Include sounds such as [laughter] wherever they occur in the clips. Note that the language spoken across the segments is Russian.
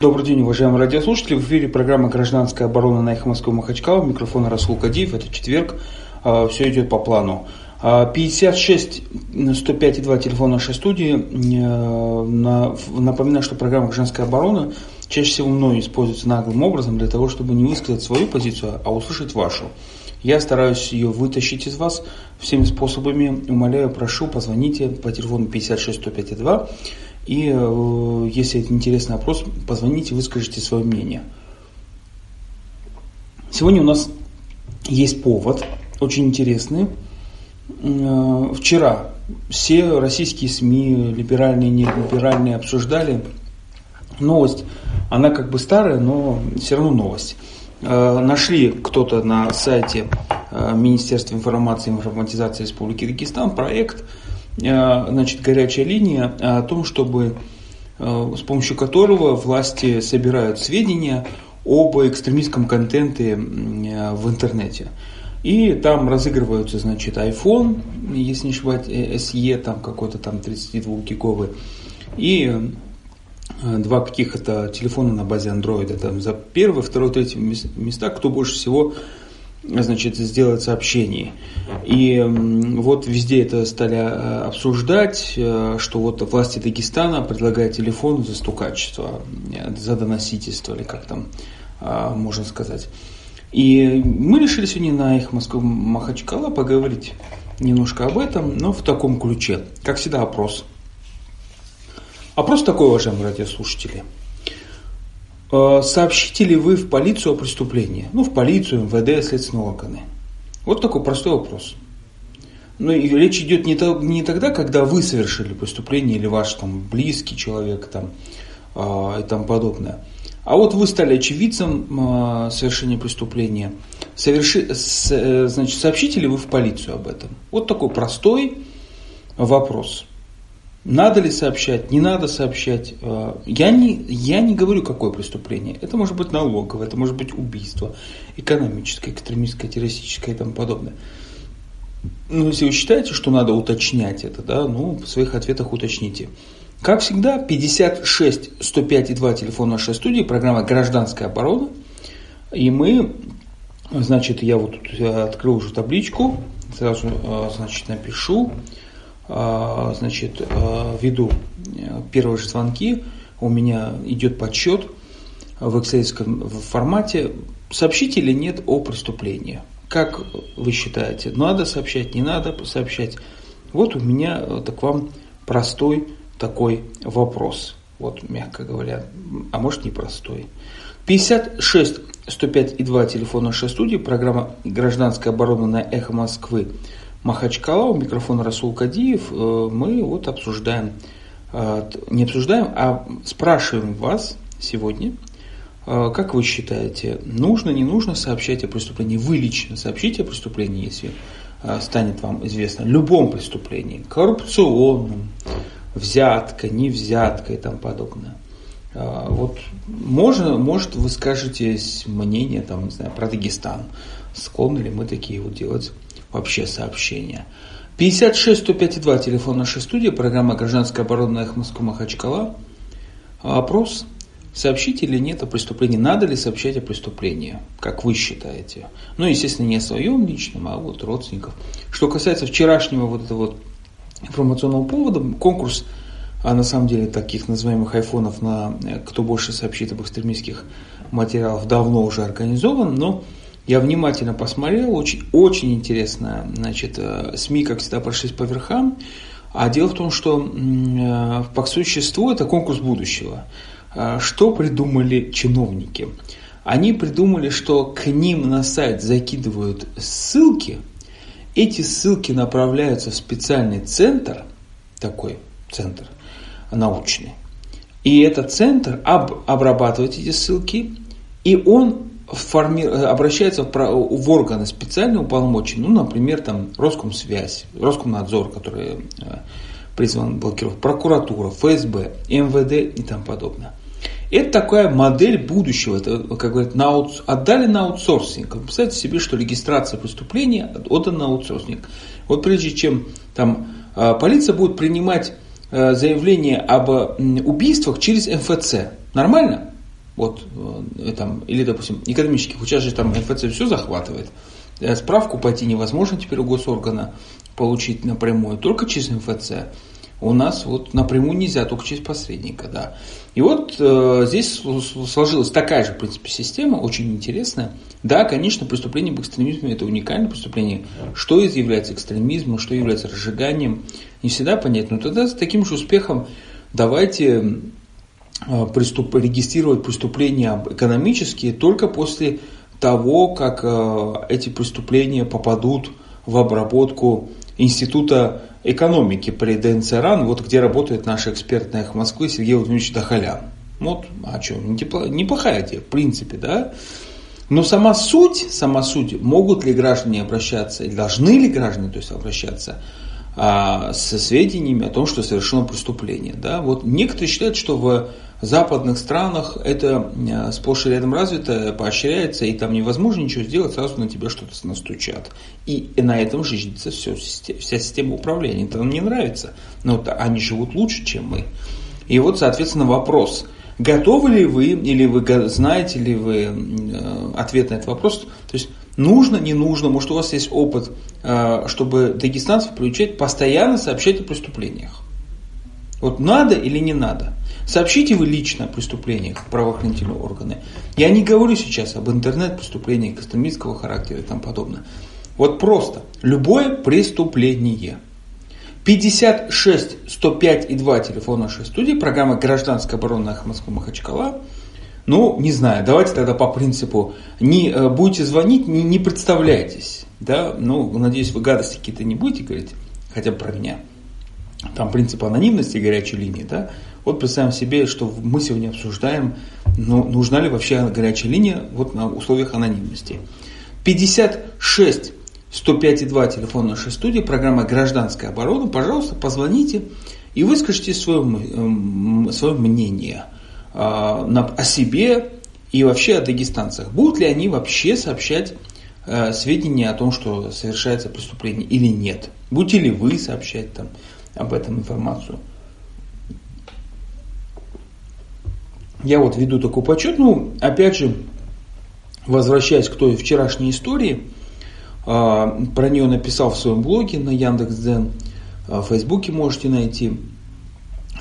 Добрый день, уважаемые радиослушатели. В эфире программа «Гражданская оборона» на эхо Москвы Махачкала. Микрофон Расул Кадиев. Это четверг. А, Все идет по плану. 56 105 2 телефон нашей студии. Напоминаю, что программа «Гражданская оборона» чаще всего мной используется наглым образом для того, чтобы не высказать свою позицию, а услышать вашу. Я стараюсь ее вытащить из вас всеми способами. Умоляю, прошу, позвоните по телефону 56 105 2 и э, если это интересный вопрос, позвоните, выскажите свое мнение. Сегодня у нас есть повод, очень интересный. Э, вчера все российские СМИ, либеральные, нелиберальные, обсуждали новость. Она как бы старая, но все равно новость. Э, нашли кто-то на сайте Министерства информации и информатизации Республики Дагестан проект – значит, горячая линия о том, чтобы э, с помощью которого власти собирают сведения об экстремистском контенте э, в интернете. И там разыгрываются, значит, iPhone, если не ошибаюсь, SE, там какой-то там 32-гиговый, и два каких-то телефона на базе Android, там за первое, второе, третье места, кто больше всего значит, сделать сообщение. И вот везде это стали э, обсуждать, э, что вот власти Дагестана предлагают телефон за стукачество, э, за доносительство, или как там можно сказать. И мы решили сегодня на их Москву Махачкала поговорить немножко об этом, но в таком ключе. Как всегда, опрос. Опрос такой, уважаемые радиослушатели – сообщите ли вы в полицию о преступлении? Ну, в полицию, МВД, следственные органы. Вот такой простой вопрос. Ну, и речь идет не, то, не тогда, когда вы совершили преступление или ваш там близкий человек там, э, и тому подобное. А вот вы стали очевидцем э, совершения преступления. Соверши, с, э, значит, сообщите ли вы в полицию об этом? Вот такой простой вопрос. Надо ли сообщать, не надо сообщать. Э, я не, я не говорю, какое преступление. Это может быть налоговое, это может быть убийство, экономическое, экстремистское, террористическое и тому подобное. Но если вы считаете, что надо уточнять это, да, ну, в своих ответах уточните. Как всегда, 56 105 и 2 телефон нашей студии, программа «Гражданская оборона». И мы, значит, я вот тут открыл уже табличку, сразу, э, значит, напишу. А, значит, а, веду э, первые же звонки, у меня идет подсчет в excel формате, сообщить или нет о преступлении. Как вы считаете, надо сообщать, не надо сообщать? Вот у меня э, так вам простой такой вопрос. Вот, мягко говоря, а может непростой. 56 105 и 2 телефон нашей студии, программа «Гражданская оборона» на «Эхо Москвы» Махачкала, у микрофона Расул Кадиев, э, мы вот обсуждаем, э, не обсуждаем, а спрашиваем вас сегодня, э, как вы считаете, нужно, не нужно сообщать о преступлении? Вы лично сообщите о преступлении, если станет вам известно, любом преступлении, коррупционном, взятка, не взятка и тому подобное. Вот можно, может вы скажете мнение там, не знаю, про Дагестан. Склонны ли мы такие вот делать вообще сообщения. 56 105 2, телефон нашей студии, программа «Гражданская оборона» Эхо Москва Махачкала. Опрос. Сообщить или нет о преступлении? Надо ли сообщать о преступлении? Как вы считаете? Ну, естественно, не о своем личном, а вот родственников. Что касается вчерашнего вот этого вот информационного повода, конкурс, а на самом деле таких называемых айфонов на кто больше сообщит об экстремистских материалах давно уже организован, но я внимательно посмотрел, очень, очень интересно. Значит, э, СМИ, как всегда, прошлись по верхам. А дело в том, что э, по существу это конкурс будущего. Э, что придумали чиновники? Они придумали, что к ним на сайт закидывают ссылки, эти ссылки направляются в специальный центр, такой центр научный, и этот центр об, обрабатывает эти ссылки, и он форми... обращается в, в органы специальные уполномоченные, ну, например, там Роскомсвязь, Роскомнадзор, который э, призван блокировать, прокуратура, ФСБ, МВД и тому подобное. Это такая модель будущего, это, как говорят, на аут... отдали на аутсорсинг. Представьте себе, что регистрация преступления отдана на аутсорсинг. Вот прежде чем там э, полиция будет принимать э, заявление об убийствах через МФЦ. Нормально? Вот, э, там, или, допустим, экономических, сейчас же там МФЦ все захватывает. Э, справку пойти невозможно теперь у госоргана получить напрямую, только через МФЦ. У нас вот напрямую нельзя, только через посредника, да. И вот э, здесь сложилась такая же, в принципе, система, очень интересная. Да, конечно, преступление в экстремизме – это уникальное преступление. Что является экстремизмом, что является разжиганием, не всегда понятно. Но тогда с таким же успехом давайте э, преступ, регистрировать преступления экономические только после того, как э, эти преступления попадут в обработку Института экономики при ДНЦ РАН, вот где работает наш эксперт на их Москвы Сергей Владимирович Дахалян. Вот, а что, неплохая идея, в принципе, да. Но сама суть, сама суть, могут ли граждане обращаться, должны ли граждане то есть, обращаться а, со сведениями о том, что совершено преступление. Да? Вот некоторые считают, что в западных странах это э, сплошь и рядом развито, поощряется, и там невозможно ничего сделать, сразу на тебя что-то настучат. И, на этом жизнится все, вся система управления. Это нам не нравится, но они живут лучше, чем мы. И вот, соответственно, вопрос, готовы ли вы, или вы знаете ли вы э, ответ на этот вопрос, то есть нужно, не нужно, может у вас есть опыт, э, чтобы дагестанцев приучать постоянно сообщать о преступлениях. Вот надо или не надо? Сообщите вы лично о преступлениях правоохранительные органы. Я не говорю сейчас об интернет-преступлениях экстремистского характера и тому подобное. Вот просто любое преступление. 56 105 и 2 телефон нашей студии, программа «Гражданская оборона» Москва Махачкала. Ну, не знаю, давайте тогда по принципу, не э, будете звонить, не, не представляйтесь. Да? Ну, надеюсь, вы гадости какие-то не будете говорить, хотя бы про меня. Там принцип анонимности горячей линии, да, вот представим себе, что мы сегодня обсуждаем, ну, нужна ли вообще горячая линия вот на условиях анонимности. 56 105,2 телефон нашей студии, программа «Гражданская оборона». Пожалуйста, позвоните и выскажите свое, свое мнение а, о себе и вообще о дагестанцах. Будут ли они вообще сообщать э, сведения о том, что совершается преступление или нет? Будете ли вы сообщать там об этом информацию? я вот веду такой подсчет, ну, опять же, возвращаясь к той вчерашней истории, а, про нее написал в своем блоге на Яндекс.Дзен, а, в Фейсбуке можете найти.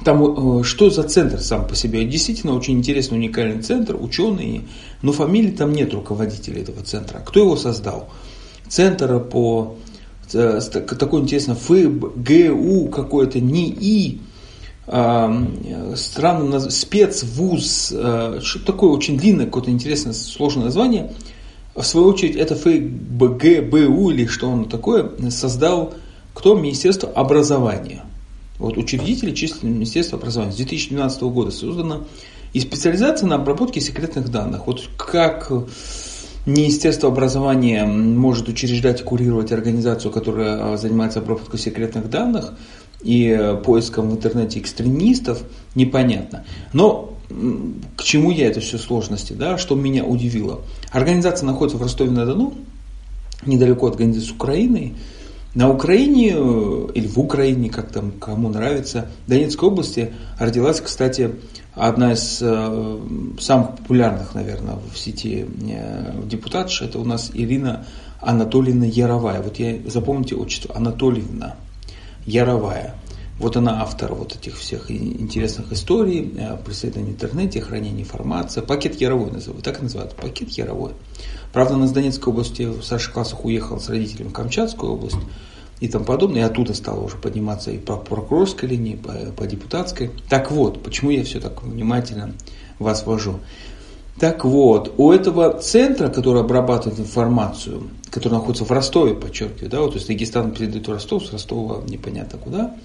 Там э, что за центр сам по себе? Действительно очень интересный, уникальный центр, ученые, но фамилии там нет руководителя этого центра. Кто его создал? Центр по такой интересный ФГУ какой-то НИИ, странно, спецвуз, э, что такое очень длинное, какое-то интересное, сложное название. В свою очередь, это ФГБУ или что оно такое, создал кто? Министерство образования. Вот учредители численного Министерства образования. С 2012 года создано. И специализация на обработке секретных данных. Вот как Министерство образования может учреждать и курировать организацию, которая занимается обработкой секретных данных, и э, поиском в интернете экстремистов, непонятно. Но к чему я это все сложности, да, что меня удивило. Организация находится в Ростове-на-Дону, недалеко от границы с Украиной. На Украине, или в Украине, как там кому нравится, в Донецкой области родилась, кстати, одна из э, самых популярных, наверное, в сети э, депутатш, это у нас Ирина Анатольевна Яровая. Вот я запомните отчество, Анатольевна. Яровая. Вот она автор вот этих всех интересных историй, э, преследования в интернете, хранения информации. Пакет Яровой называют, так и называют, пакет Яровой. Правда, она с Донецкой области в старших классах уехала с родителями в Камчатскую область и тому подобное. И оттуда стала уже подниматься и по прокурорской линии, по, по депутатской. Так вот, почему я все так внимательно вас вожу. Так вот, у этого центра, который обрабатывает информацию, который находится в Ростове, подчеркиваю, да, вот, то есть Дагестан передает в Ростов, с Ростова непонятно куда,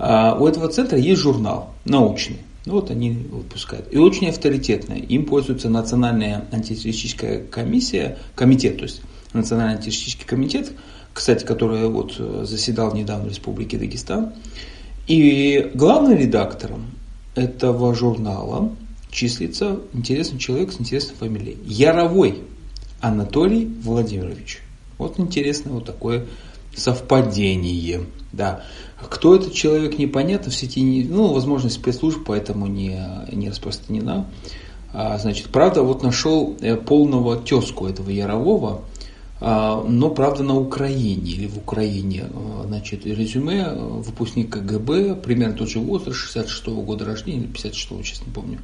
у этого центра есть журнал научный. Ну, вот они выпускают. И очень авторитетный. Им пользуется Национальная антитеррористическая комиссия, комитет, то есть Национальный антитеррористический комитет, кстати, который вот заседал недавно в Республике Дагестан. И главным редактором этого журнала числится интересный человек с интересной фамилией. Яровой Анатолий Владимирович. Вот интересное вот такое совпадение. Да. Кто этот человек, непонятно, в сети, не, ну, возможно, спецслужб, поэтому не, не распространена. А, значит, правда, вот нашел э, полного тезку этого Ярового, а, но, правда, на Украине или в Украине. А, значит, резюме, э, выпускник КГБ, примерно тот же возраст, 66 -го года рождения или 56 честно не помню.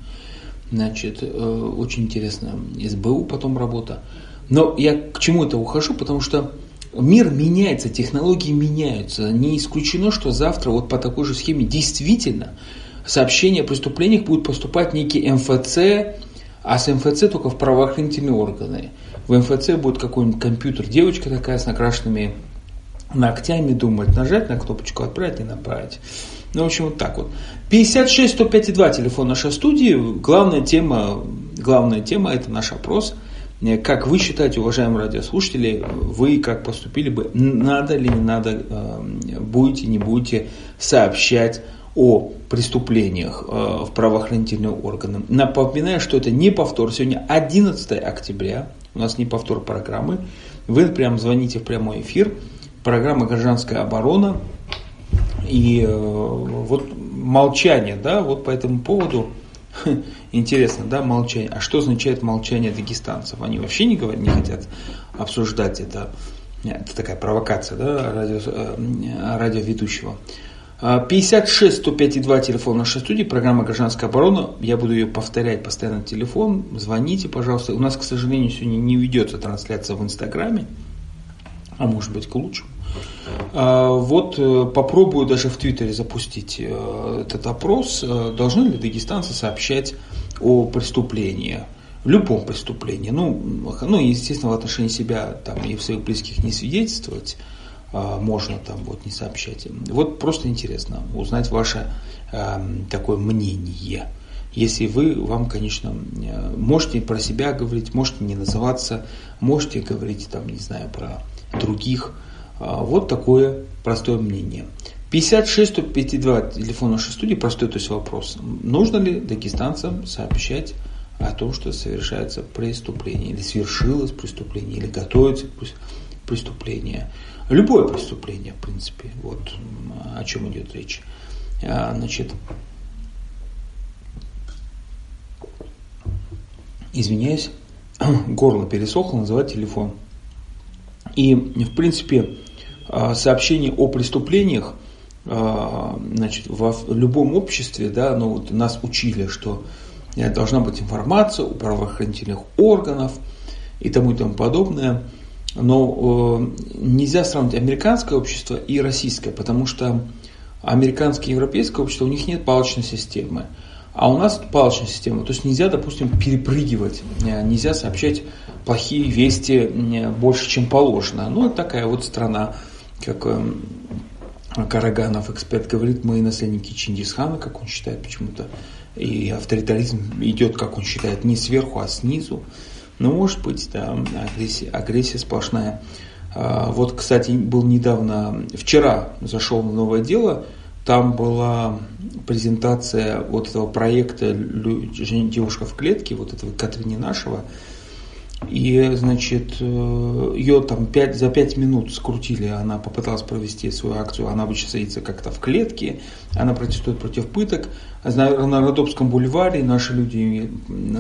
Значит, э, очень интересно. СБУ потом работа. Но я к чему это ухожу, потому что мир меняется, технологии меняются. Не исключено, что завтра вот по такой же схеме действительно сообщения о преступлениях будут поступать некий МФЦ, а с МФЦ только в правоохранительные органы. В МФЦ будет какой-нибудь компьютер, девочка такая с накрашенными ногтями, думает нажать на кнопочку «Отправить» не направить. Ну, в общем, вот так вот. 56 105 2 телефон нашей студии. Главная тема, главная тема – это наш опрос – как вы считаете, уважаемые радиослушатели, вы как поступили бы, надо ли не надо, э, будете, не будете сообщать о преступлениях э, в правоохранительные органы. Напоминаю, что это не повтор. Сегодня 11 октября, у нас не повтор программы. Вы прям звоните в прямой эфир. Программа «Гражданская оборона». И э, вот молчание, да, вот по этому поводу – [laughs] Интересно, да, молчание. А что означает молчание дагестанцев? Они вообще не, говорят, не хотят обсуждать это. Это такая провокация, да, радио, э, радиоведущего. 56 105 2 телефон нашей студии, программа «Гражданская оборона». Я буду ее повторять постоянно телефон. Звоните, пожалуйста. У нас, к сожалению, сегодня не ведется трансляция в Инстаграме. А может быть, к лучшему. А, вот э, попробую даже в Твиттере запустить э, этот опрос. Э, должны ли дагестанцы сообщать о преступлении? Любом преступлении. Ну, ну, естественно, в отношении себя там, и в своих близких не свидетельствовать а, можно там вот не сообщать. Вот просто интересно узнать ваше э, такое мнение. Если вы, вам, конечно, можете про себя говорить, можете не называться, можете говорить там, не знаю, про других, а, вот такое простое мнение. 56 152 телефон нашей студии, простой то есть вопрос. Нужно ли дагестанцам сообщать о том, что совершается преступление, или свершилось преступление, или готовится преступление. Любое преступление, в принципе, вот о чем идет речь. А, значит, извиняюсь, [clears throat] горло пересохло, называть телефон. И, в принципе, а, сообщение о преступлениях, а, значит, в любом обществе, да, ну, вот нас учили, что должна быть информация у правоохранительных органов и тому и тому подобное. Но э, нельзя сравнить американское общество и российское, потому что американское и европейское общество, у них нет палочной системы. А у нас палочная система. То есть нельзя, допустим, перепрыгивать, э, нельзя сообщать плохие вести больше, чем положено. Ну, это такая вот страна как эм, Караганов, эксперт, говорит, мы наследники Чингисхана, как он считает почему-то. И авторитаризм идет, как он считает, не сверху, а снизу. Ну, может быть, да, агрессия, агрессия сплошная. А, вот, кстати, был недавно, вчера зашел новое дело, там была презентация вот этого проекта «Девушка в клетке», вот этого Катрини Нашего, и, значит, э, ее там 5, за пять минут скрутили, она попыталась провести свою акцию, она обычно садится как-то в клетке, она протестует против пыток. На Родопском бульваре наши люди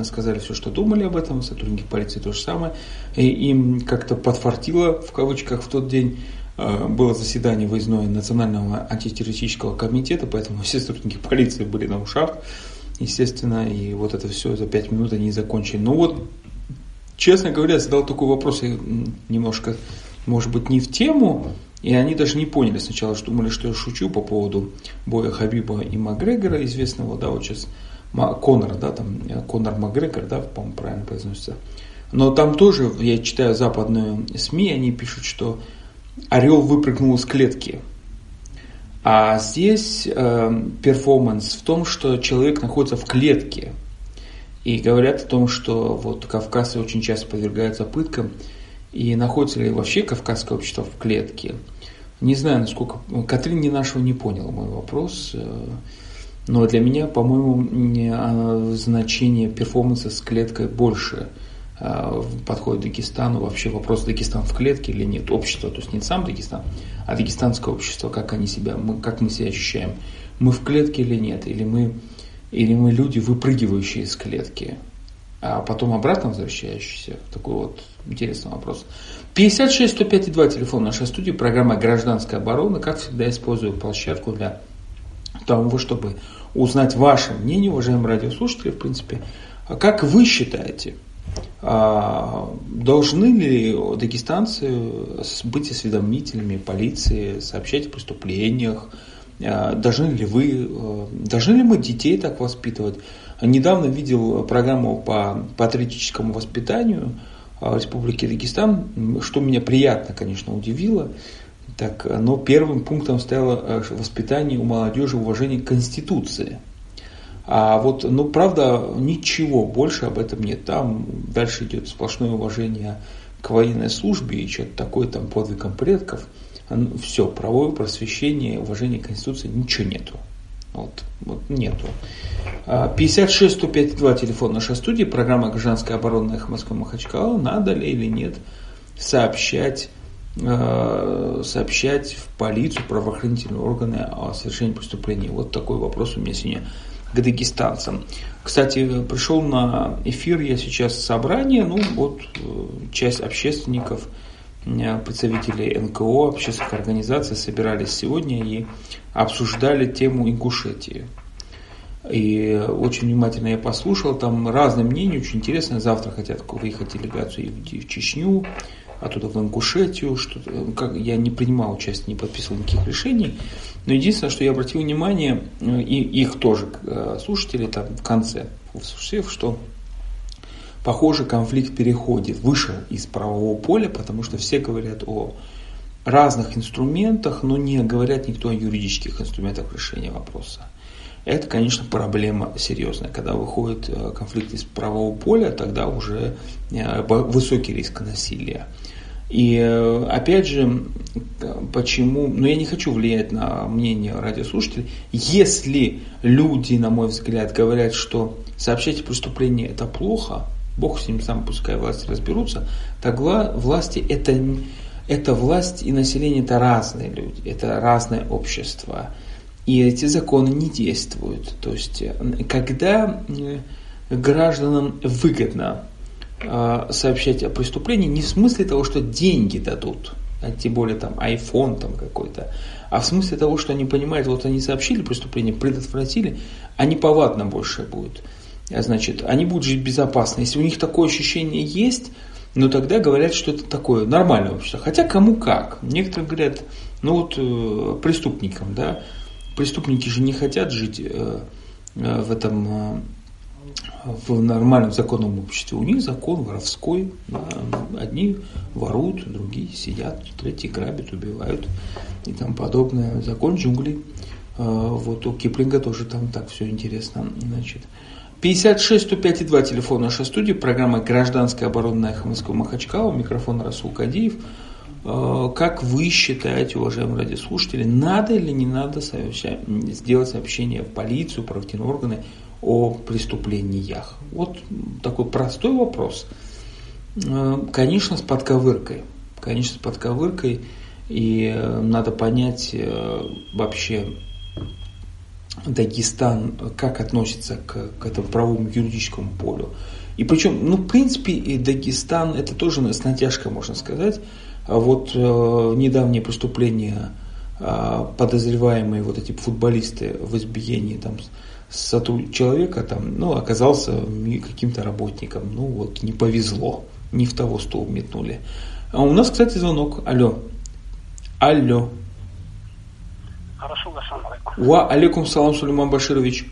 сказали все, что думали об этом, сотрудники полиции то же самое. И им как-то подфартило, в кавычках, в тот день э, было заседание выездное Национального антитеррористического комитета, поэтому все сотрудники полиции были на ушах, естественно, и вот это все за пять минут они закончили. Ну вот честно говоря, задал такой вопрос, я немножко, может быть, не в тему, и они даже не поняли сначала, что думали, что я шучу по поводу боя Хабиба и Макгрегора, известного, да, вот сейчас Конора, да, там Конор Макгрегор, да, по-моему, правильно произносится. Но там тоже, я читаю западные СМИ, они пишут, что орел выпрыгнул из клетки. А здесь э, перформанс в том, что человек находится в клетке – и говорят о том, что вот кавказцы очень часто подвергаются пыткам, и находится ли вообще кавказское общество в клетке. Не знаю, насколько... Катрин не нашего не поняла мой вопрос, э, но для меня, по-моему, а, значение перформанса с клеткой больше подходит Дагестану. Вообще вопрос, Дагестан в клетке или нет. Общество, то есть не сам Дагестан, а дагестанское общество, как они себя, мы, как мы себя ощущаем. Мы в клетке или нет, или мы или мы люди, выпрыгивающие из клетки. а потом обратно возвращающийся? Такой вот интересный вопрос. 56 105 2 телефон нашей студии, программа «Гражданская оборона». Как всегда, использую площадку для того, чтобы узнать ваше мнение, уважаемые радиослушатели, в принципе. А как вы считаете, а, должны ли дагестанцы быть осведомителями полиции, сообщать о преступлениях? А, должны ли вы, должны ли мы детей так воспитывать? Недавно видел программу по патриотическому воспитанию – Республики Дагестан, что меня приятно, конечно, удивило. Так, но первым пунктом стояло э, воспитание у молодежи уважение к Конституции. А вот, ну, правда, ничего больше об этом нет. Там дальше идет сплошное уважение к военной службе и что-то такое там подвигом предков. Все, правовое просвещение, уважение к Конституции, ничего нету. Вот, вот нету. 56 105 2 телефон нашей студии, программа «Гражданская оборона» «Эхо Москвы Махачкала». Надо ли или нет сообщать, э, сообщать в полицию, правоохранительные органы о совершении преступлений? Вот такой вопрос у меня сегодня к дагестанцам. Кстати, пришел на эфир я сейчас собрание, ну вот э, часть общественников, э, представителей НКО, общественных организаций собирались сегодня и обсуждали тему Ингушетии. И очень внимательно я послушал, там разные мнения, очень интересно. Завтра хотят выехать делегацию в Чечню, оттуда в Ингушетию. Что как, я не принимал участие, не подписывал никаких решений. Но единственное, что я обратил внимание, и их тоже э, слушатели там в конце, что похоже конфликт переходит выше из правового поля, потому что все говорят о разных инструментах, но не говорят никто о юридических инструментах решения вопроса. Это, конечно, проблема серьезная. Когда выходит э, конфликт из правового поля, тогда уже э, высокий риск насилия. И э, опять же, почему, но ну, я не хочу влиять на мнение радиослушателей, если люди, на мой взгляд, говорят, что сообщать о преступлении это плохо, Бог с ним сам, пускай власти разберутся, тогда власти это это власть и население это разные люди, это разное общество. И эти законы не действуют. То есть, э, когда гражданам выгодно сообщать о преступлении, не в смысле того, что деньги дадут, а тем более там iPhone там какой-то, а в смысле того, что они понимают, вот они сообщили преступление, предотвратили, они повадно больше будут. Значит, они будут жить безопасно. Если у них такое ощущение есть, но тогда говорят, что это такое нормальное общество. Хотя кому как. Некоторые говорят, ну вот э, преступникам, да, преступники же не хотят жить э, э, в этом э, в нормальном законном обществе. У них закон воровской. Да, одни воруют, другие сидят, третьи грабят, убивают и тому подобное. Закон джунглей. Э, вот у Киплинга тоже там так все интересно. Значит, 56 105 2 телефон нашей студии, программа «Гражданская оборона» Москвы Махачкала, микрофон Расул Кадиев. Э, как вы считаете, уважаемые радиослушатели, надо или не надо сделать сообщение в полицию, правоохранительные органы о преступлениях? Вот такой простой вопрос. Э, конечно, с подковыркой. Конечно, с подковыркой. И э, надо понять вообще, Дагестан как относится к, к этому правовому юридическому полю. И причем, ну, в принципе, и Дагестан, это тоже с натяжкой, можно сказать. А вот э, недавние преступления, э, подозреваемые вот эти футболисты в избиении там, сотруд... человека, там, ну, оказался каким-то работником. Ну, вот, не повезло, не в того стол метнули. А у нас, кстати, звонок. Алло. Алло. Ассаламу алейкум. Ва алейкум салам, Сулейман Баширович.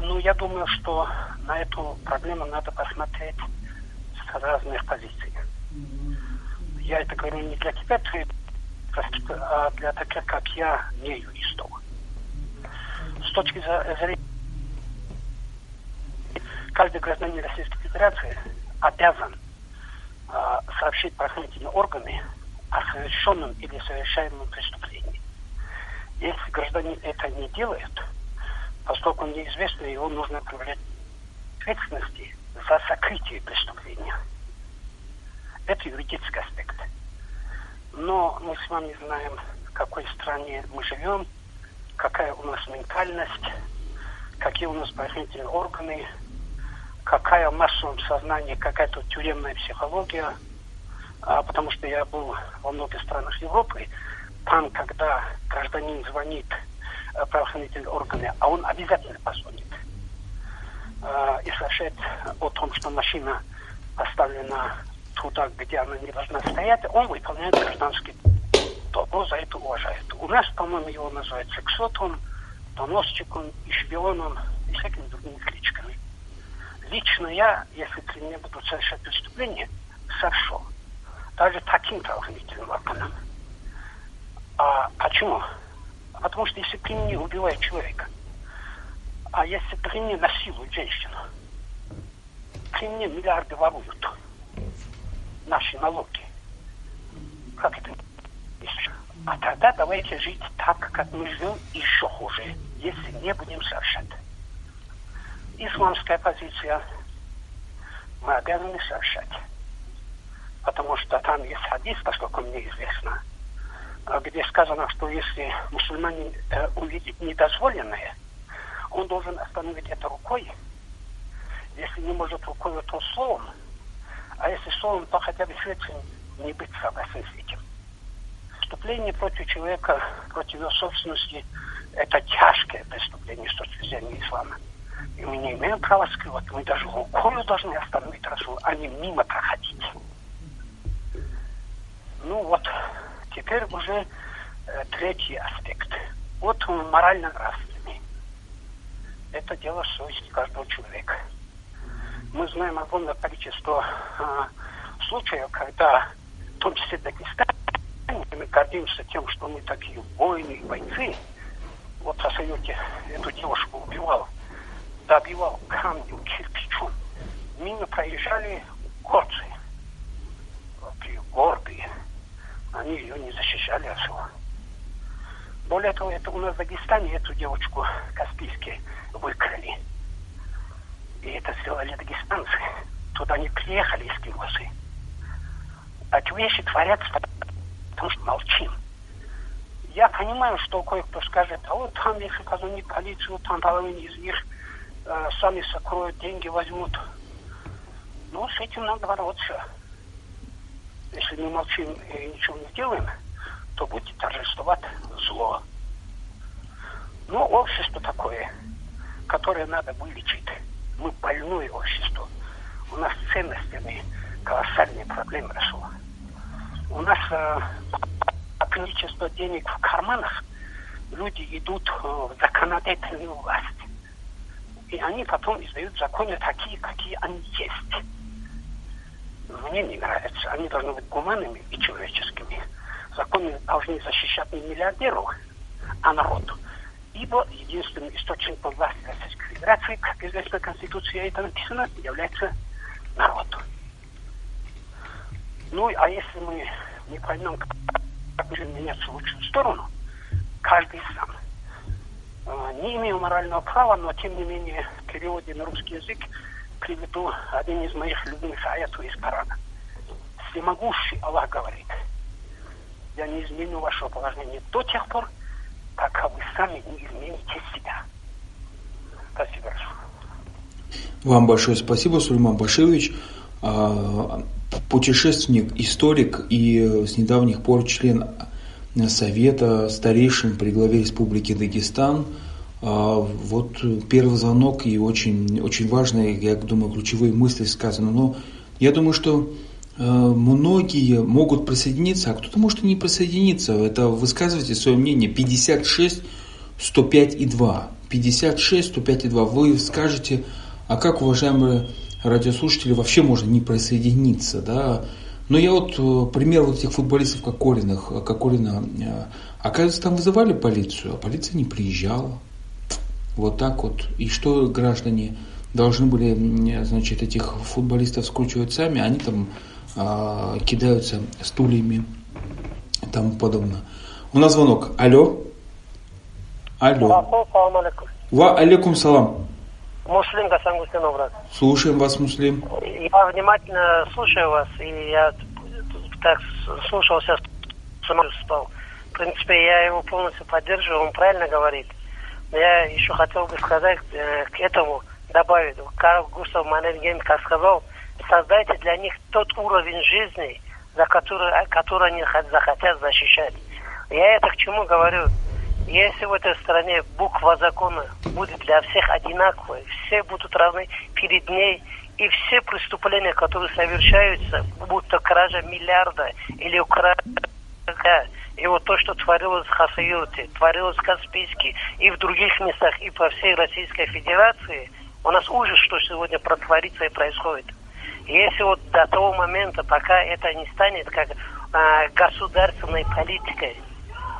Ну, я думаю, что на эту проблему надо посмотреть с разных позиций. Я это говорю не для тебя, а для таких, как я, не юристов. С точки зрения каждый гражданин Российской Федерации обязан э, сообщить правоохранительные органы о совершенном или совершаемом преступлении. Если гражданин это не делает, поскольку неизвестно, его нужно привлечь ответственности за сокрытие преступления. Это юридический аспект. Но мы с вами знаем, в какой стране мы живем, какая у нас ментальность, какие у нас правоохранительные органы. какая в массовом сознании какая-то тюремная психология, а, потому что я был во многих странах Европы, там, когда гражданин звонит э, правоохранительные органы, а он обязательно позвонит э, и сообщает о том, что машина поставлена туда, где она не должна стоять, он выполняет гражданский долг, за это уважает. У нас, по-моему, его называют сексотом, доносчиком и шпионом и всякими другими кличками. Лично я, если при мне будут совершать преступление, совершу. Даже таким правоохранительным органам. А почему? Потому что если при мне убивают человека, а если при мне насилуют женщину, при мне миллиарды воруют наши налоги, как это а тогда давайте жить так, как мы живем, еще хуже, если не будем совершать. Исламская позиция мы обязаны совершать. Потому что там есть хадис, поскольку мне известно, где сказано, что если мусульманин э, увидит недозволенное, он должен остановить это рукой. Если не может рукой, то словом. А если словом, то хотя бы сердцем не быть согласен с этим преступление против человека, против его собственности, это тяжкое преступление с точки зрения ислама. И мы не имеем права скрывать. Мы даже рукою должны остановить Расул, а не мимо проходить. Ну вот, теперь уже э, третий аспект. Вот он морально-нравственный. Это дело совести каждого человека. Мы знаем огромное количество э, случаев, когда, в том числе в мы гордимся тем, что мы такие воины и бойцы. Вот в Сосоюте эту девушку убивал, добивал камнем, кирпичом. Мимо проезжали горцы. Такие гордые. Они ее не защищали особо. Более того, это у нас в Дагестане эту девочку Каспийские выкрали. И это сделали дагестанцы. Туда они приехали из Кимосы. Эти вещи творятся потому что молчим. Я понимаю, что кое-кто скажет, а вот там, если позвонить полицию, там половина из них э, сами сокроют, деньги возьмут. Ну, с этим надо бороться. Если мы молчим и ничего не делаем, то будет торжествовать зло. Ну, общество такое, которое надо вылечить. Мы больное общество. У нас ценностями колоссальные проблемы росло у нас э, количество денег в карманах, люди идут э, в законодательную власть. И они потом издают законы такие, какие они есть. Мне не нравится. Они должны быть гуманными и человеческими. Законы должны защищать не миллиардеров, а народу. Ибо единственным источником власти Российской Федерации, как известно, Конституция это написано, является народ. Ну, а если мы не поймем, как будем меняться в лучшую сторону, каждый сам. А, не имею морального права, но тем не менее в переводе на русский язык приведу один из моих любимых аятов из Корана. Всемогущий Аллах говорит, я не изменю вашего положения до тех пор, пока вы сами не измените себя. Спасибо. Вам большое спасибо, Сульман Баширович. Путешественник, историк и э, с недавних пор член Совета старейшин при главе Республики Дагестан. А, вот первый звонок и очень, очень важные, я думаю, ключевые мысли сказаны. Но я думаю, что э, многие могут присоединиться, а кто-то может и не присоединиться. Это высказывайте свое мнение. 56 105 и 2. 56 105 и 2. Вы скажете, а как, уважаемые радиослушателей вообще можно не присоединиться, да. Но я вот э, пример вот этих футболистов Кокориных, э, Кокорина, э, оказывается, там вызывали полицию, а полиция не приезжала. Вот так вот. И что граждане должны были, значит, этих футболистов скручивать сами, они там а, кидаются стульями и тому подобное. У нас звонок. Алло. Алло. Ва алейкум салам. Муслим Гасан Гусейнов, брат. Слушаем вас, Муслим. Я внимательно слушаю вас, и я так слушался, сама спал. В принципе, я его полностью поддерживаю, он правильно говорит. Но я еще хотел бы сказать э, к этому, добавить, как Густав как сказал, создайте для них тот уровень жизни, за который, который они захотят защищать. Я это к чему говорю? Если в этой стране буква закона будет для всех одинаковой, все будут равны перед ней, и все преступления, которые совершаются, будь то кража миллиарда или украдка, и вот то, что творилось в Хасаюте, творилось в Каспийске и в других местах, и по всей Российской Федерации, у нас ужас, что сегодня протворится и происходит. Если вот до того момента, пока это не станет как э, государственной политикой,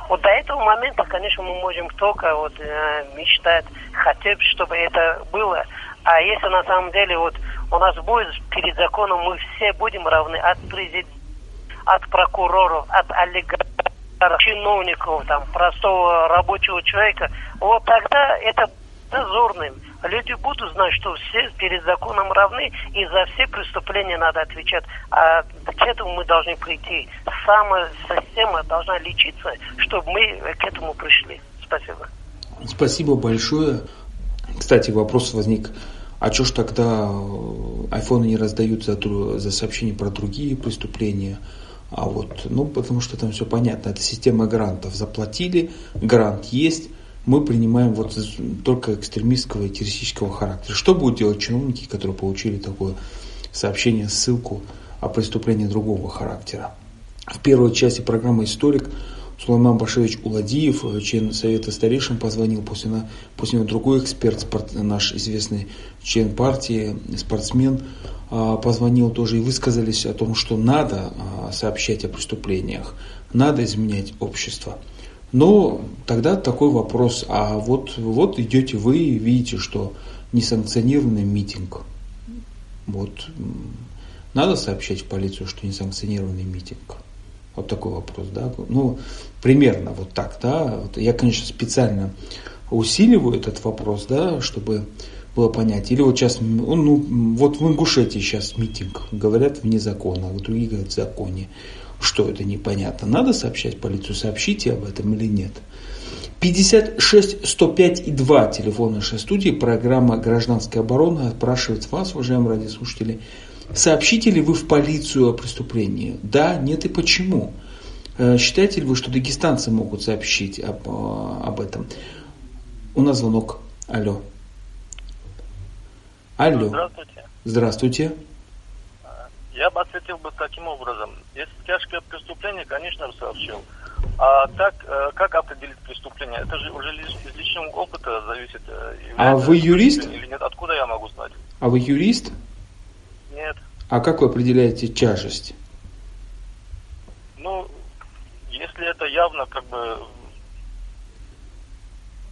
вот до этого момента, конечно, мы можем только вот э, мечтать, хотеть, чтобы это было. А если на самом деле вот у нас будет перед законом, мы все будем равны от президента, от прокуроров, от олигархов, чиновников, там, простого рабочего человека, вот тогда это дозорным. Люди будут знать, что все перед законом равны, и за все преступления надо отвечать. А к этому мы должны прийти. Сама система должна лечиться, чтобы мы к этому пришли. Спасибо. Спасибо большое. Кстати, вопрос возник, а что ж тогда айфоны не раздают за, за сообщения про другие преступления? А вот, ну, потому что там все понятно, это система грантов. Заплатили, грант есть, мы принимаем вот только экстремистского и террористического характера. Что будут делать чиновники, которые получили такое сообщение, ссылку о преступлении другого характера? В первой части программы «Историк» Сулайман Башевич Уладиев, член Совета старейшин, позвонил после на, после на другой эксперт, спорт, наш известный член партии, спортсмен, а, позвонил тоже и высказались о том, что надо а, сообщать о преступлениях, надо изменять общество. Но тогда такой вопрос, а вот, вот идете вы и видите, что несанкционированный митинг. Вот надо сообщать в полицию, что несанкционированный митинг. Вот такой вопрос, да. Ну, примерно вот так, да. Вот я, конечно, специально усиливаю этот вопрос, да, чтобы было понять. Или вот сейчас, ну, вот в Ингушетии сейчас митинг, говорят вне закона, а другие говорят в законе. Что это непонятно. Надо сообщать полицию, сообщите об этом или нет. 56 105 и 2 телефон нашей студии, программа «Гражданская оборона» спрашивает вас, уважаемые радиослушатели, сообщите ли вы в полицию о преступлении? Да, нет и почему? Э, считаете ли вы, что дагестанцы могут сообщить об, э, об этом? У нас звонок. Алло. Алло. Здравствуйте. Здравствуйте. Я бы ответил бы таким образом. Если тяжкое преступление, конечно, сообщил. А так, э, как определить преступление? Это же уже из личного опыта зависит. Э, а вы юрист? Или нет? Откуда я могу знать? А вы юрист? Нет. А как вы определяете тяжесть? Ну, если это явно как бы...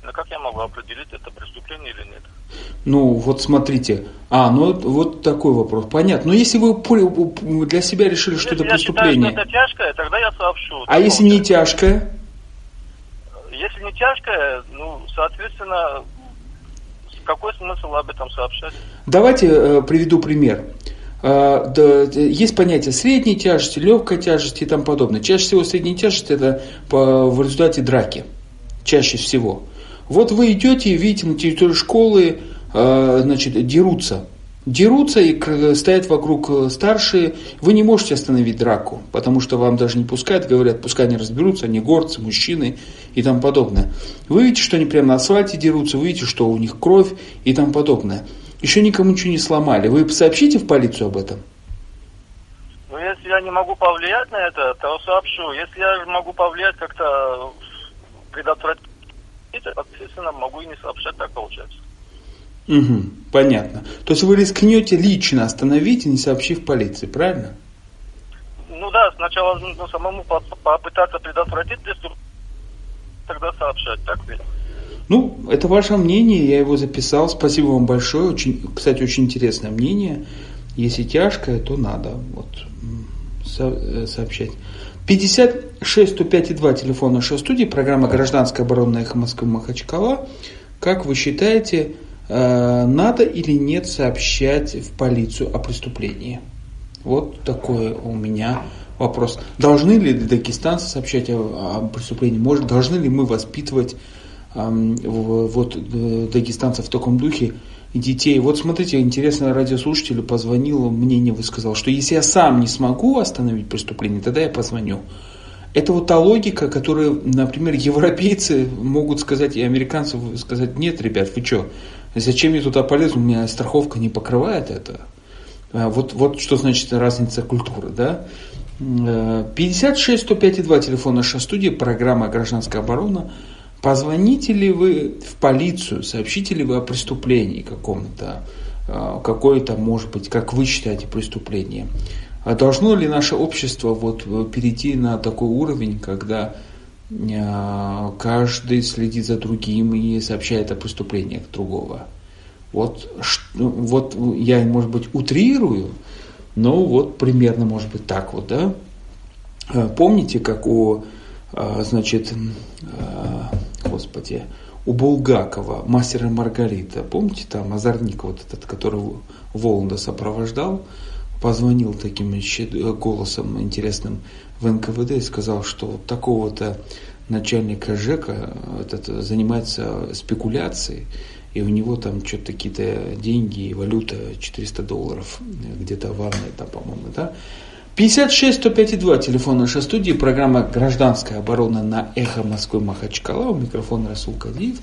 Ну, как я могу определить, это преступление или нет? Ну, вот смотрите. А, ну вот такой вопрос. Понятно. Но если вы для себя решили, что если это преступление. Считаю, что это тяжкое, тогда я сообщу. А если не тяжкое? Если не тяжкое, ну, соответственно, какой смысл об этом сообщать? Давайте э, приведу пример. Э, да, есть понятие средней тяжести, легкой тяжести и тому подобное. Чаще всего средняя тяжесть это по, в результате драки. Чаще всего. Вот вы идете видите на территории школы, э, значит, дерутся. Дерутся и стоят вокруг э, старшие. Вы не можете остановить драку, потому что вам даже не пускают, говорят, пускай они разберутся, они горцы, мужчины и тому подобное. Вы видите, что они прямо на асфальте дерутся, вы видите, что у них кровь и тому подобное. Еще никому ничего не сломали. Вы сообщите в полицию об этом? Ну, если я не могу повлиять на это, то сообщу. Если я могу повлиять как-то предотвратить соответственно, могу и не сообщать, так получается. Угу, понятно. То есть вы рискнете лично остановить, не сообщив полиции, правильно? Ну да, сначала нужно самому попытаться предотвратить преступление, тогда сообщать, так ведь? Ну, это ваше мнение, я его записал. Спасибо вам большое. Очень, кстати, очень интересное мнение. Если тяжкое, то надо вот, со, э, сообщать. 56 105 2 телефон нашей студии, программа «Гражданская оборона эхо Москвы Махачкала». Как вы считаете, э, надо или нет сообщать в полицию о преступлении? Вот такой у меня вопрос. Должны ли дагестанцы сообщать о, о преступлении? Может, должны ли мы воспитывать эм, вот, э, дагестанцев в таком духе, детей. Вот смотрите, интересно, радиослушатель позвонил, мнение высказал, что если я сам не смогу остановить преступление, тогда я позвоню. Это вот та логика, которую, например, европейцы могут сказать, и американцы сказать, нет, ребят, вы что, зачем мне туда полезу, у меня страховка не покрывает это. А вот, вот что значит разница культуры, да? 56 105 2 телефон наша студия, программа «Гражданская оборона». Позвоните ли вы в полицию, сообщите ли вы о преступлении каком-то, а, какое-то, может быть, как вы считаете, преступление. А должно ли наше общество вот перейти на такой уровень, когда а, каждый следит за другим и сообщает о преступлениях другого? Вот, вот я, может быть, утрирую, но вот примерно, может быть, так вот, да? А, помните, как у, значит, господи, у Булгакова, мастера Маргарита, помните там озорник вот этот, который Воланда сопровождал, позвонил таким голосом интересным в НКВД и сказал, что такого-то начальника ЖЭКа этот, занимается спекуляцией, и у него там что-то какие-то деньги валюта 400 долларов где-то в армии, там, по-моему, да. 56 105 2, телефон нашей студии, программа «Гражданская оборона» на «Эхо Москвы» Махачкала, у микрофона Расул Кадиев.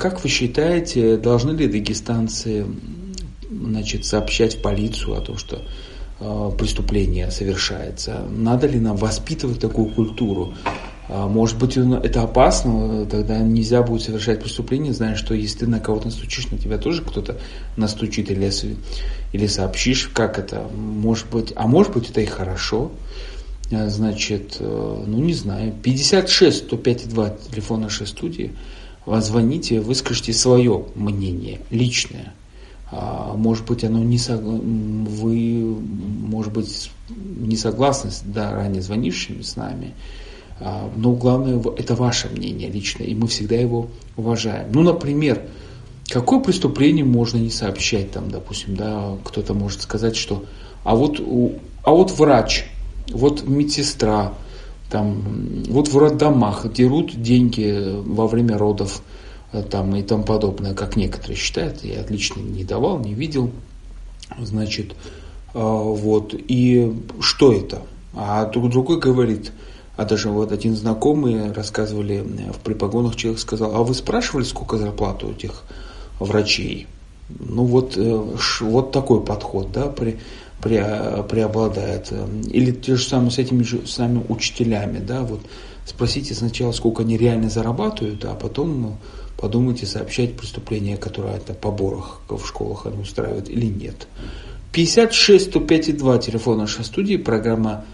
Как вы считаете, должны ли дагестанцы значит, сообщать в полицию о том, что э, преступление совершается. Надо ли нам воспитывать такую культуру? Э, может быть, это опасно, тогда нельзя будет совершать преступление, зная, что если ты на кого-то настучишь, на тебя тоже кто-то настучит или, или сообщишь, как это, может быть, а может быть, это и хорошо. Э, значит, э, ну не знаю, 56 105 2 телефон нашей студии, звоните, выскажите свое мнение, личное – а, может быть, оно не сог... вы, может быть, не согласны с да, ранее звонившими с нами, а, но главное, это ваше мнение личное, и мы всегда его уважаем. Ну, например, какое преступление можно не сообщать, там, допустим, да, кто-то может сказать, что а вот, а вот врач, вот медсестра, там, вот в роддомах дерут деньги во время родов, Э, там и тому подобное, как некоторые считают, я отлично не давал, не видел, значит, э, вот, и что это? А друг другой говорит, а даже вот один знакомый рассказывали, э, в припогонах человек сказал, а вы спрашивали, сколько зарплаты у этих врачей? Ну вот, вот такой подход, да, при, при, преобладает. Или те же самые с этими же самыми учителями, да, вот спросите сначала, сколько они реально зарабатывают, а потом подумайте, сообщать преступления, которые это поборах в школах они устраивают или нет. 56 105 2 телефон нашей студии, программа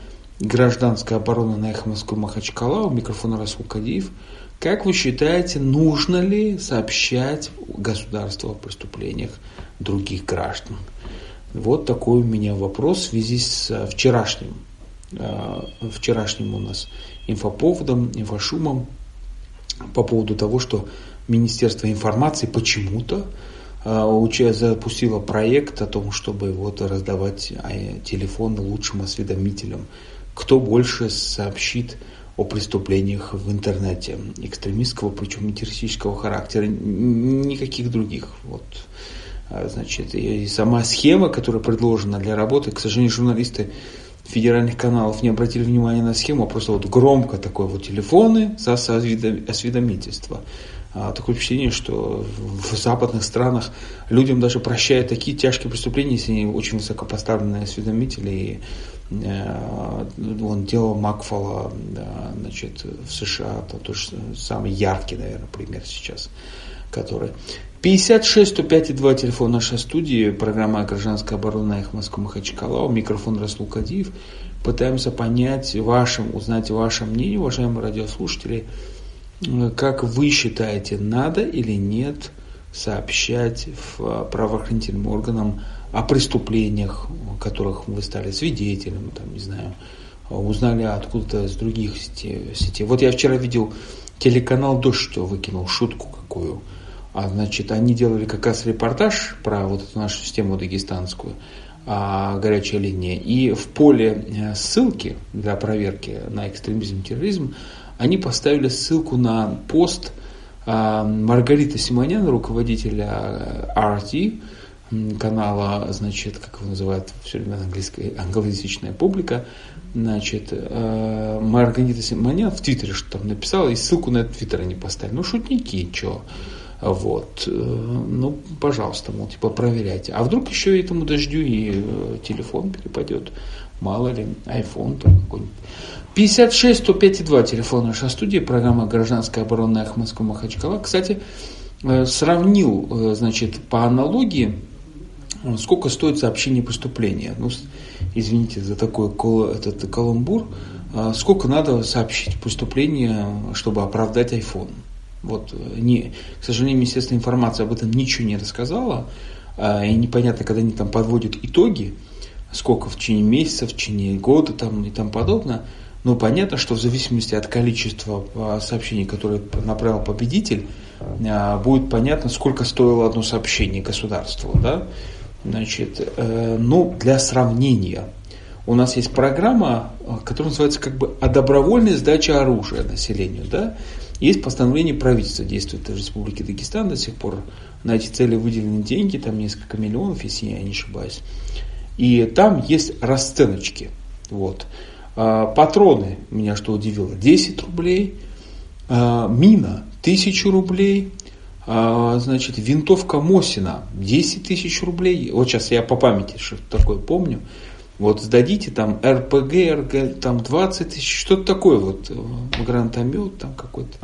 «Гражданская оборона» на эхо Москвы Махачкала, у микрофона Расул Кадиев. Как вы считаете, нужно ли сообщать государству о преступлениях других граждан? Вот такой у меня вопрос в связи с вчерашним, э, вчерашним у нас инфоповодом, инфошумом по поводу того, что Министерство информации почему-то э, запустило проект о том, чтобы вот раздавать телефоны лучшим осведомителям, кто больше сообщит о преступлениях в интернете экстремистского, причем террористического характера, никаких других. Вот. А, значит, и сама схема, которая предложена для работы, к сожалению, журналисты федеральных каналов не обратили внимания на схему, а просто вот громко такой вот телефоны за осведомительство. А, такое впечатление, что в западных странах людям даже прощают такие тяжкие преступления, если они очень высокопоставленные осведомители. И, он дело Макфола да, значит, в США, это тоже самый яркий, наверное, пример сейчас, который 56 105 2 телефон нашей студии, программа «Гражданская оборона» их Москва Махачкала, микрофон Расул Кадиев. Пытаемся понять вашим, узнать ваше мнение, уважаемые радиослушатели, как вы считаете, надо или нет сообщать в правоохранительным органам о преступлениях, которых вы стали свидетелем, там, не знаю, узнали откуда-то с других сетей. Вот я вчера видел телеканал «Дождь», выкинул шутку какую. А, значит, они делали как раз репортаж про вот эту нашу систему дагестанскую, а, горячая линия. И в поле э, ссылки для проверки на экстремизм и терроризм они поставили ссылку на пост А, Маргарита Симонян, руководитель RT, канала, значит, как его называют все время английская, англоязычная публика, значит, э, Маргарита Симонян в Твиттере что там написала, и ссылку на этот Твиттер они поставили. Ну, шутники, что? Вот. Э, ну, пожалуйста, мол, типа, проверяйте. А вдруг еще этому дождю и э, телефон перепадет. Мало ли, iPhone там какой-нибудь. 56 105 2 телефон наша студия, программа «Гражданская оборона» Ахмадского Махачкала. Кстати, сравнил, значит, по аналогии сколько стоит сообщение преступления. Ну, извините за такой этот каламбур. А сколько надо сообщить преступление, чтобы оправдать iPhone? Вот, не, к сожалению, Министерство информации об этом ничего не рассказало, а, и непонятно, когда они там подводят итоги, сколько в течение месяца, в течение года там, и тому подобное. Но понятно, что в зависимости от количества а, сообщений, которые направил победитель, будет понятно, сколько стоило одно сообщение государству. Да? Значит, э, ну, для сравнения, у нас есть программа, э, которая называется как бы о добровольной сдаче оружия населению. Да? Есть постановление правительства, действует в Республике Дагестан до сих пор. На эти цели выделены деньги, там несколько миллионов, если я не ошибаюсь. И там есть расценочки. Вот. А, патроны, меня что удивило, 10 рублей. А, мина, 1000 рублей. А, значит, винтовка Мосина 10 тысяч рублей. Вот сейчас я по памяти что такое помню. Вот сдадите там РПГ, РГ, там 20 тысяч, что-то такое вот, э, гранатомет там какой-то,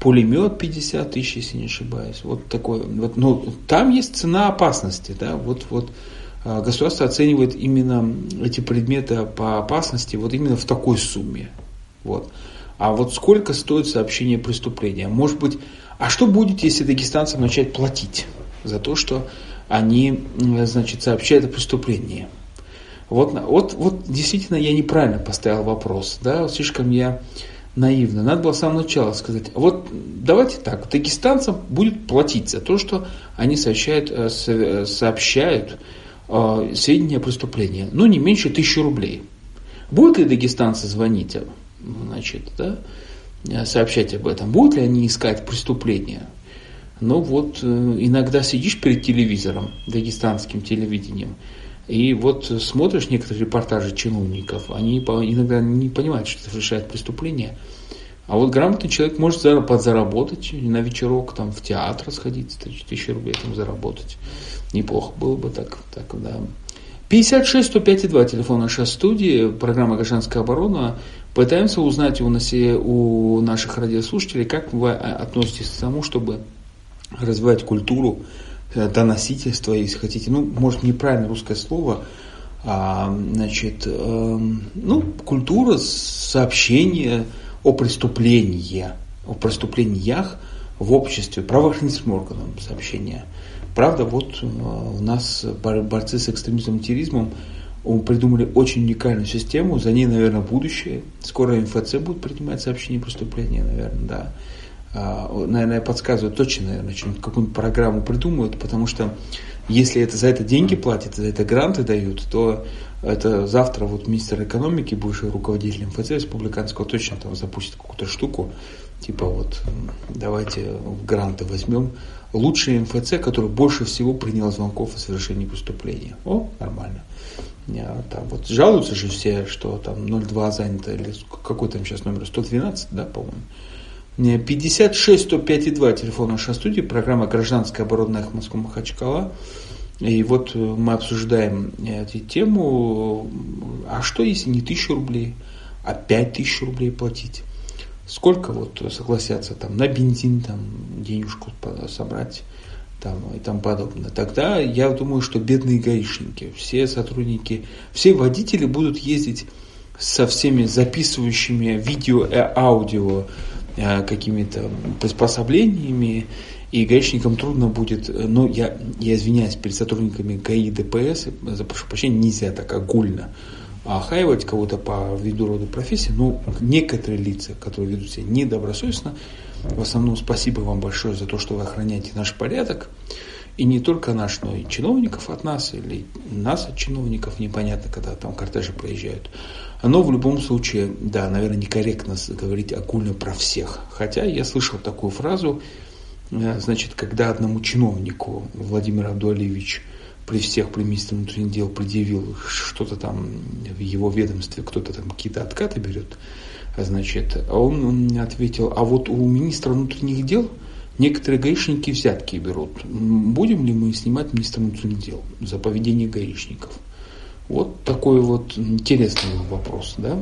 пулемет 50 тысяч, если не ошибаюсь. Вот такой, вот, ну, там есть цена опасности, да, вот, вот а, государство оценивает именно эти предметы по опасности вот именно в такой сумме. Вот. А вот сколько стоит сообщение преступления? Может быть, а что будет, если дагестанцам начать платить за то, что они, значит, сообщают о преступлении? Вот, вот, вот действительно я неправильно поставил вопрос, да, слишком я наивно. Надо было с самого начала сказать, вот давайте так, дагестанцам будет платить за то, что они сообщают, э, э, сообщают э, сведения о преступлении, ну не меньше тысячи рублей. Будут ли дагестанцы звонить, значит, да, Э, сообщать об этом. Будут ли они искать преступления? Ну вот, э, иногда сидишь перед телевизором, дагестанским телевидением, и вот смотришь некоторые репортажи чиновников, они иногда не понимают, что совершают преступление. А вот грамотный человек может подзаработать на вечерок, там, в театр сходить, тысячу рублей там заработать. Неплохо было бы так, так да. 56 105 2 телефон нашей студии, программа «Гражданская оборона». Пытаемся узнать у, нас, у наших радиослушателей, как вы а, относитесь к тому, чтобы развивать культуру э, доносительства, если хотите. Ну, может, неправильно русское слово, а, значит, э, ну, культура сообщения о преступлении, о преступлениях в обществе, правоохранительным органам сообщения. Правда, вот э, у нас борцы с экстремизмом и терроризмом придумали очень уникальную систему, за ней, наверное, будущее. Скоро МФЦ будет принимать сообщения преступления, наверное, да. А, наверное, я подсказываю, точно, наверное, какую-нибудь программу придумают, потому что если это за это деньги платят, за это гранты дают, то это завтра вот министр экономики, бывший руководитель МФЦ республиканского, точно там запустит какую-то штуку, типа вот давайте гранты возьмем. Лучший МФЦ, который больше всего принял звонков о совершении преступления. О, нормально. Там вот жалуются же все, что там 02 занято, или какой там сейчас номер, 112, да, по-моему. 56 105 2 телефон нашей студии, программа «Гражданская оборона Москва Махачкала». И вот э, мы обсуждаем эту тему, а что если не тысячу рублей, а пять тысяч рублей платить? Сколько вот согласятся там на бензин, там денежку собрать? там, и тому подобное. Тогда я думаю, что бедные гаишники, все сотрудники, все водители будут ездить со всеми записывающими видео и аудио э, какими-то приспособлениями, и гаишникам трудно будет, э, ну, я, я извиняюсь перед сотрудниками ГАИ, ДПС, за прошу прощения, нельзя так огульно охаивать кого-то по виду рода профессии, но некоторые лица, которые ведут себя недобросовестно, в основном спасибо вам большое за то, что вы охраняете наш порядок. И не только наш, но и чиновников от нас, или нас от чиновников, непонятно, когда там кортежи проезжают. Но в любом случае, да, наверное, некорректно говорить огульно про всех. Хотя я слышал такую фразу, э, значит, когда одному чиновнику Владимир Абдуалевич при всех при министре внутренних дел предъявил что-то там в его ведомстве, кто-то там какие-то откаты берет, значит, он ответил, а вот у министра внутренних дел некоторые гаишники взятки берут. Будем ли мы снимать министра внутренних дел за поведение гаишников? Вот такой вот интересный вопрос, да?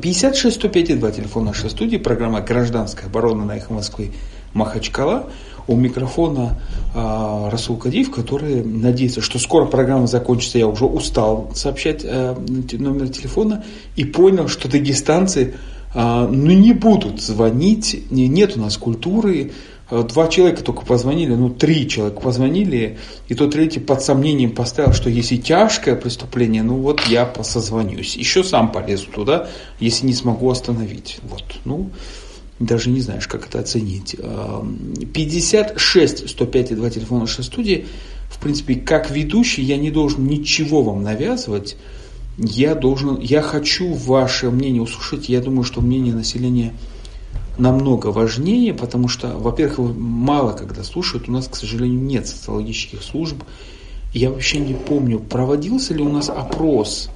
56 105 2 телефон нашей студии, программа «Гражданская оборона» на эхо Москвы Махачкала. У микрофона э, Расул Кадиев, который надеется, что скоро программа закончится. Я уже устал сообщать э, номер телефона и понял, что дагестанцы э, ну, не будут звонить. Нет у нас культуры Э, два человека только позвонили, ну три человека позвонили, и тот третий под сомнением поставил, что если тяжкое преступление, ну вот я созвонюсь. Еще сам полезу туда, если не смогу остановить. Вот, ну, даже не знаешь, как это оценить. 56 105 и 2 телефона нашей студии. В принципе, как ведущий я не должен ничего вам навязывать. Я должен, я хочу ваше мнение услышать. Я думаю, что мнение населения – намного важнее, потому что, во-первых, мало когда слушают, у нас, к сожалению, нет социологических служб. Я вообще не помню, проводился ли у нас опрос,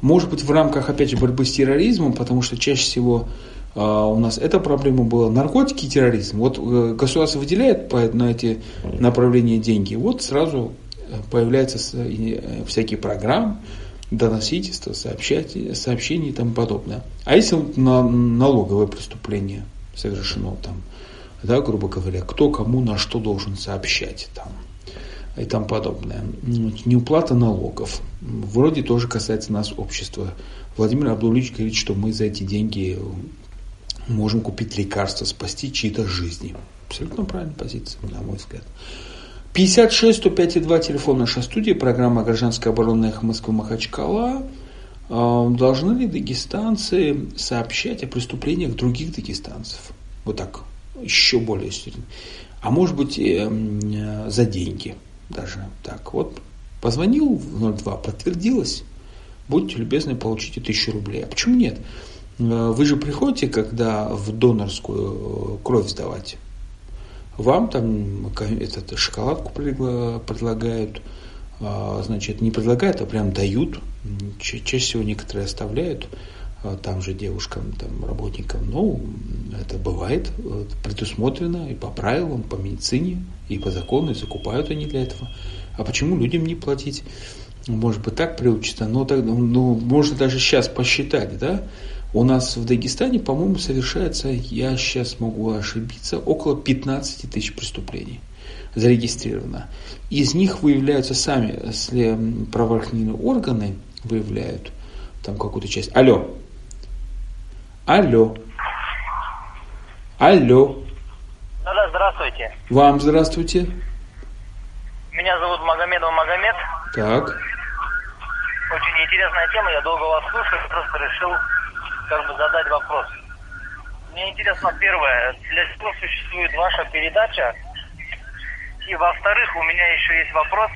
может быть, в рамках, опять же, борьбы с терроризмом, потому что чаще всего у нас эта проблема была наркотики и терроризм. Вот э, государство выделяет на эти направления деньги, вот сразу э, появляются э, всякие программы, доносительство, сообщать, сообщения и тому подобное. А если на налоговое преступление совершено там, да, грубо говоря, кто кому на что должен сообщать там и тому подобное. Неуплата налогов. Вроде тоже касается нас общества. Владимир Абдулович говорит, что мы за эти деньги можем купить лекарства, спасти чьи-то жизни. Абсолютно правильная позиция, на мой взгляд. 56 105 2 телефон нашей студии, программа «Гражданская оборона Эхо Москвы Махачкала». А, должны ли дагестанцы сообщать о преступлениях других дагестанцев? Вот так, еще более серьезно. А может быть, э, за деньги даже. Так, вот, позвонил в 02, подтвердилось, будьте любезны, получите тысячу рублей. А почему нет? Э, вы же приходите, когда в донорскую э, кровь сдавать вам там этот, шоколадку предлагают, а, значит, не предлагают, а прям дают. Чаще всего некоторые оставляют там же девушкам, там, работникам. Ну, это бывает предусмотрено и по правилам, по медицине, и по закону, и закупают они для этого. А почему людям не платить? Может быть, так приучится, но так, ну, можно даже сейчас посчитать, да, у нас в Дагестане, по-моему, совершается, я сейчас могу ошибиться, около 15 тысяч преступлений зарегистрировано. Из них выявляются сами, если правоохранительные органы выявляют там какую-то часть. Алло. Алло. Алло. Да-да, здравствуйте. Вам здравствуйте. Меня зовут Магомедов Магомед. Так. Очень интересная тема, я долго вас слушаю, просто решил как бы задать вопрос. Мне интересно первое, для чего существует ваша передача? И во-вторых, у меня еще есть вопрос,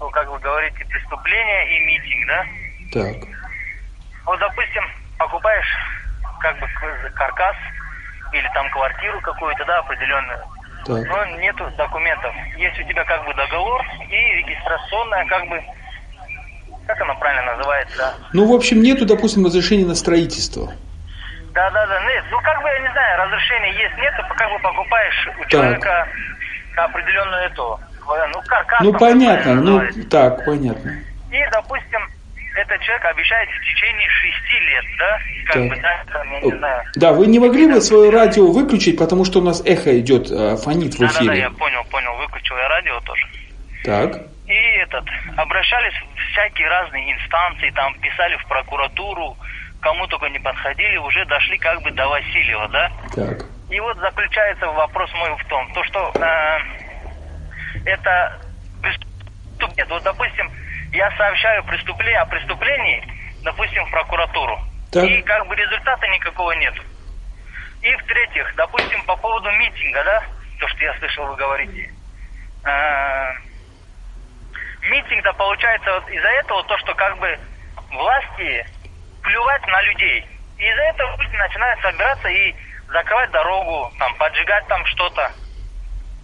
ну, как вы говорите, преступление и митинг, да? Так. Вот, допустим, покупаешь как бы каркас или там квартиру какую-то, да, определенную. Так. Но нету документов. Есть у тебя как бы договор и регистрационная как бы как оно правильно называется? Ну, в общем, нету, допустим, разрешения на строительство. Да, да, да. Нет, ну, как бы, я не знаю, разрешение есть, нет, ты как бы покупаешь у так. человека определенную эту, ну, каркас. Ну, понятно, ну, так, понятно. И, допустим, этот человек обещает в течение шести лет, да? Как так. бы, да, там, я не знаю. Да, вы не могли бы свое радио выключить, потому что у нас эхо идет, э, фонит в эфире. Да, да, да, я понял, понял, выключил я радио тоже. Так. И этот, обращались в всякие разные инстанции, там писали в прокуратуру, кому только не подходили, уже дошли как бы до Васильева, да? Так. И вот заключается вопрос мой в том, то что э, это преступление. Вот, допустим, я сообщаю преступление о преступлении, допустим, в прокуратуру. Так. И как бы результата никакого нет. И в-третьих, допустим, по поводу митинга, да, то, что я слышал, вы говорите. Э, митинг-то получается вот из-за этого то, что как бы власти плювать на людей. И из-за этого люди начинают собираться и закрывать дорогу, там, поджигать там что-то.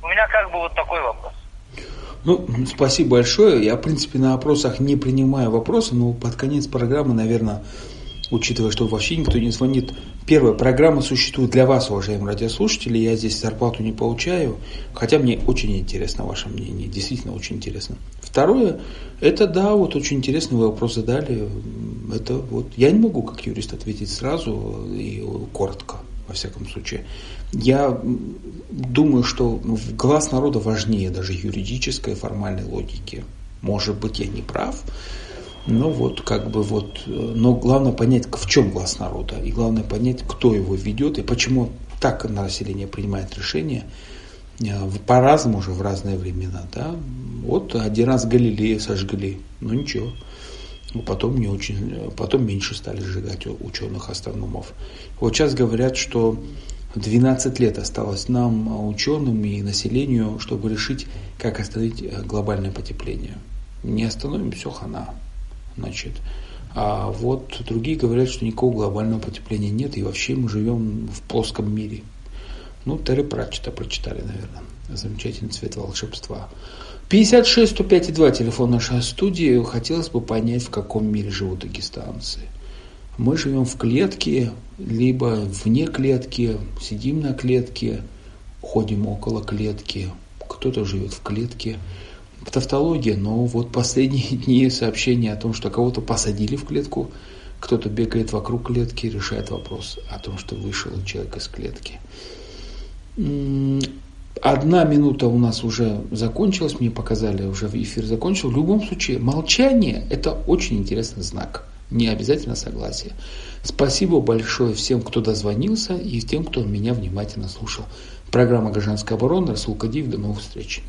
У меня как бы вот такой вопрос. Ну, спасибо большое. Я, в принципе, на опросах не принимаю вопросы, но под конец программы, наверное, учитывая, что вообще никто не звонит. Первая программа существует для вас, уважаемые радиослушатели. Я здесь зарплату не получаю, хотя мне очень интересно ваше мнение, действительно очень интересно. Второе, это да, вот очень интересный вопрос задали. Это вот я не могу как юрист ответить сразу и коротко, во всяком случае. Я думаю, что глаз народа важнее даже юридической формальной логики. Может быть, я не прав, ну вот, как бы вот, но главное понять, в чем глаз народа, и главное понять, кто его ведет, и почему так население принимает решения э, по-разному уже в разные времена, да. Вот один раз Галилея сожгли, ну ничего, потом не очень, потом меньше стали сжигать ученых астрономов. Вот сейчас говорят, что 12 лет осталось нам, ученым и населению, чтобы решить, как остановить э, глобальное потепление. Не остановим, все хана. Значит, а вот другие говорят, что никакого глобального потепления нет, и вообще мы живем в плоском мире. Ну, Терри Пратчета прочитали, наверное. Замечательный цвет волшебства. 56 105 2 телефон нашей студии. Хотелось бы понять, в каком мире живут дагестанцы. Мы живем в клетке, либо вне клетки, сидим на клетке, ходим около клетки, кто-то живет в клетке тавтология, но вот последние [laughs] дни сообщения о том, что кого-то посадили в клетку, кто-то бегает вокруг клетки, решает вопрос о том, что вышел человек из клетки. Одна минута у нас уже закончилась, мне показали, уже эфир закончил. В любом случае, молчание – это очень интересный знак. Не обязательно согласие. Спасибо большое всем, кто дозвонился и тем, кто меня внимательно слушал. Программа «Гражданская оборона», Расул Кадиев. До новых встреч.